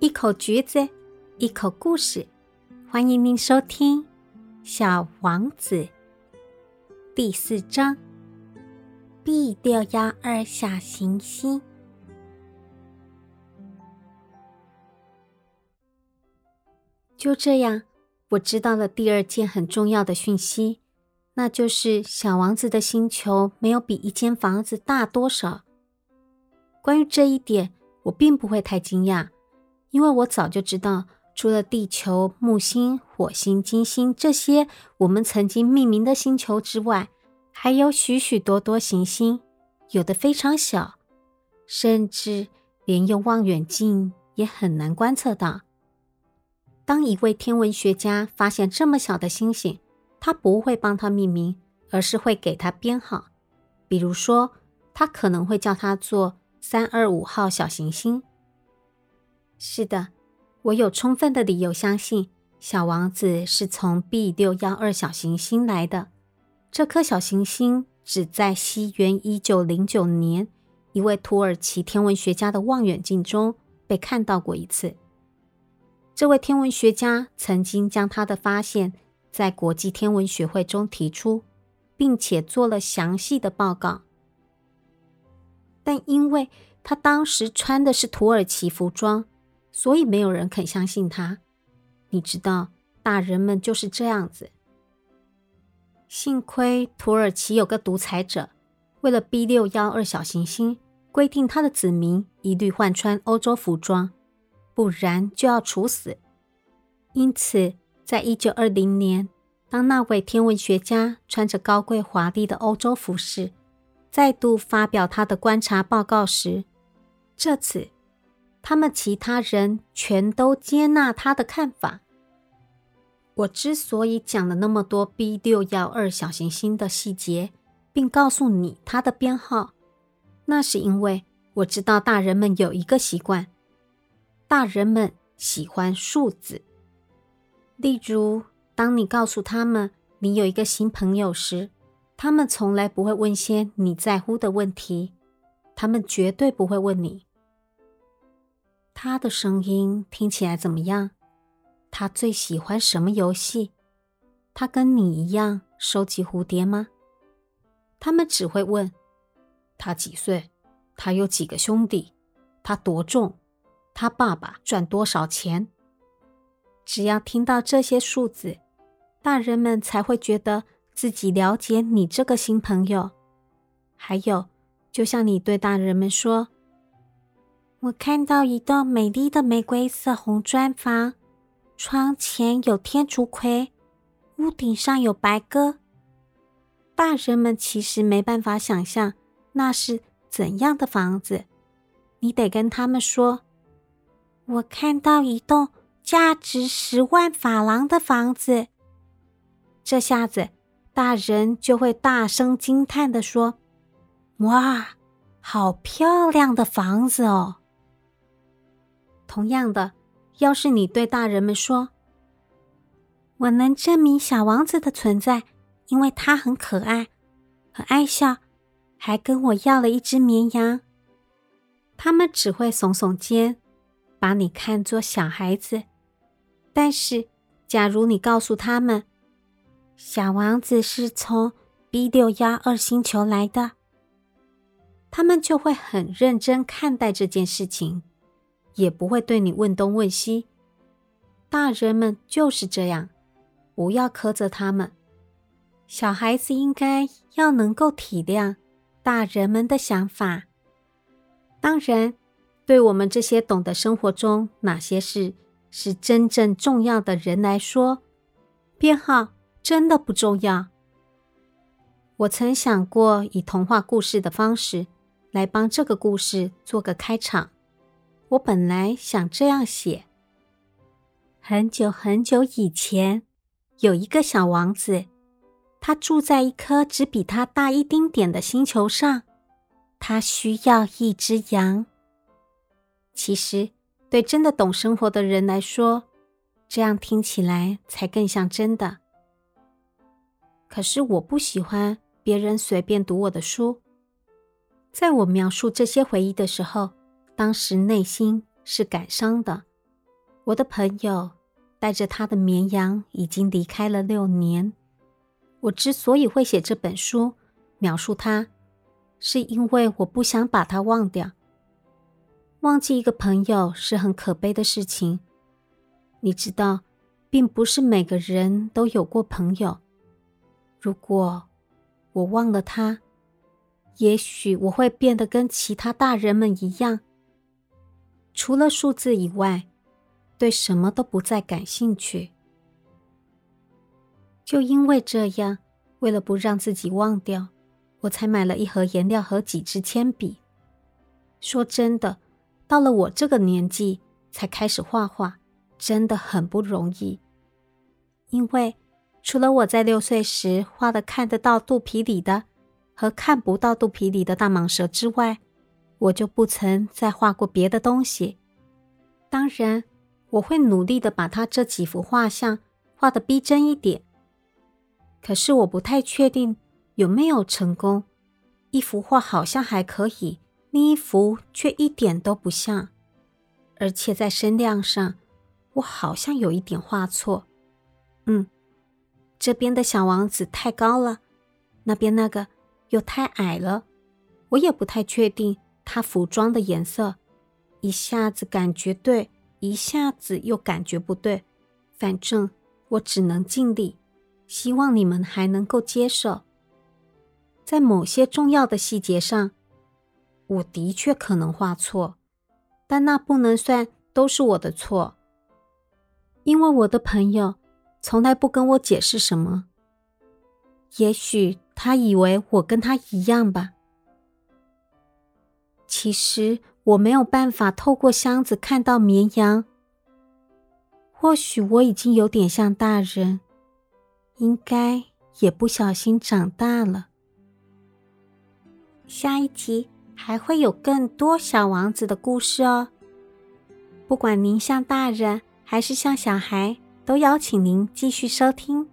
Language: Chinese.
一口橘子，一口故事，欢迎您收听《小王子》第四章《B 六幺二小行星》。就这样，我知道了第二件很重要的讯息，那就是小王子的星球没有比一间房子大多少。关于这一点，我并不会太惊讶。因为我早就知道，除了地球、木星、火星、金星这些我们曾经命名的星球之外，还有许许多多行星，有的非常小，甚至连用望远镜也很难观测到。当一位天文学家发现这么小的星星，他不会帮它命名，而是会给它编号。比如说，他可能会叫它做三二五号小行星。是的，我有充分的理由相信小王子是从 B 六幺二小行星来的。这颗小行星只在西元一九零九年一位土耳其天文学家的望远镜中被看到过一次。这位天文学家曾经将他的发现在国际天文学会中提出，并且做了详细的报告。但因为他当时穿的是土耳其服装，所以没有人肯相信他。你知道，大人们就是这样子。幸亏土耳其有个独裁者，为了 B 六幺二小行星，规定他的子民一律换穿欧洲服装，不然就要处死。因此，在一九二零年，当那位天文学家穿着高贵华丽的欧洲服饰，再度发表他的观察报告时，这次。他们其他人全都接纳他的看法。我之所以讲了那么多 B 六幺二小行星的细节，并告诉你它的编号，那是因为我知道大人们有一个习惯：大人们喜欢数字。例如，当你告诉他们你有一个新朋友时，他们从来不会问些你在乎的问题，他们绝对不会问你。他的声音听起来怎么样？他最喜欢什么游戏？他跟你一样收集蝴蝶吗？他们只会问：他几岁？他有几个兄弟？他多重？他爸爸赚多少钱？只要听到这些数字，大人们才会觉得自己了解你这个新朋友。还有，就像你对大人们说。我看到一栋美丽的玫瑰色红砖房，窗前有天竺葵，屋顶上有白鸽。大人们其实没办法想象那是怎样的房子，你得跟他们说：“我看到一栋价值十万法郎的房子。”这下子，大人就会大声惊叹的说：“哇，好漂亮的房子哦！”同样的，要是你对大人们说：“我能证明小王子的存在，因为他很可爱，很爱笑，还跟我要了一只绵羊。”他们只会耸耸肩，把你看作小孩子。但是，假如你告诉他们，小王子是从 B 六幺二星球来的，他们就会很认真看待这件事情。也不会对你问东问西。大人们就是这样，不要苛责他们。小孩子应该要能够体谅大人们的想法。当然，对我们这些懂得生活中哪些事是真正重要的人来说，编号真的不重要。我曾想过以童话故事的方式来帮这个故事做个开场。我本来想这样写：很久很久以前，有一个小王子，他住在一颗只比他大一丁点的星球上。他需要一只羊。其实，对真的懂生活的人来说，这样听起来才更像真的。可是，我不喜欢别人随便读我的书。在我描述这些回忆的时候。当时内心是感伤的，我的朋友带着他的绵羊已经离开了六年。我之所以会写这本书，描述他，是因为我不想把他忘掉。忘记一个朋友是很可悲的事情。你知道，并不是每个人都有过朋友。如果我忘了他，也许我会变得跟其他大人们一样，除了数字以外，对什么都不再感兴趣。就因为这样，为了不让自己忘掉，我才买了一盒颜料和几支铅笔。说真的，到了我这个年纪才开始画画，真的很不容易。因为除了我在六岁时画的看得到肚皮里的和看不到肚皮里的大蟒蛇之外，我就不曾再画过别的东西。当然，我会努力的把他这几幅画像画的逼真一点。可是我不太确定有没有成功。一幅画好像还可以，另一幅却一点都不像，而且在声量上，我好像有一点画错。嗯，这边的小王子太高了，那边那个又太矮了。我也不太确定他服装的颜色，一下子感觉对，一下子又感觉不对。反正我只能尽力。希望你们还能够接受，在某些重要的细节上，我的确可能画错，但那不能算都是我的错，因为我的朋友从来不跟我解释什么。也许他以为我跟他一样吧。其实我没有办法透过箱子看到绵羊。或许我已经有点像大人。应该也不小心长大了。下一集还会有更多小王子的故事哦。不管您像大人还是像小孩，都邀请您继续收听。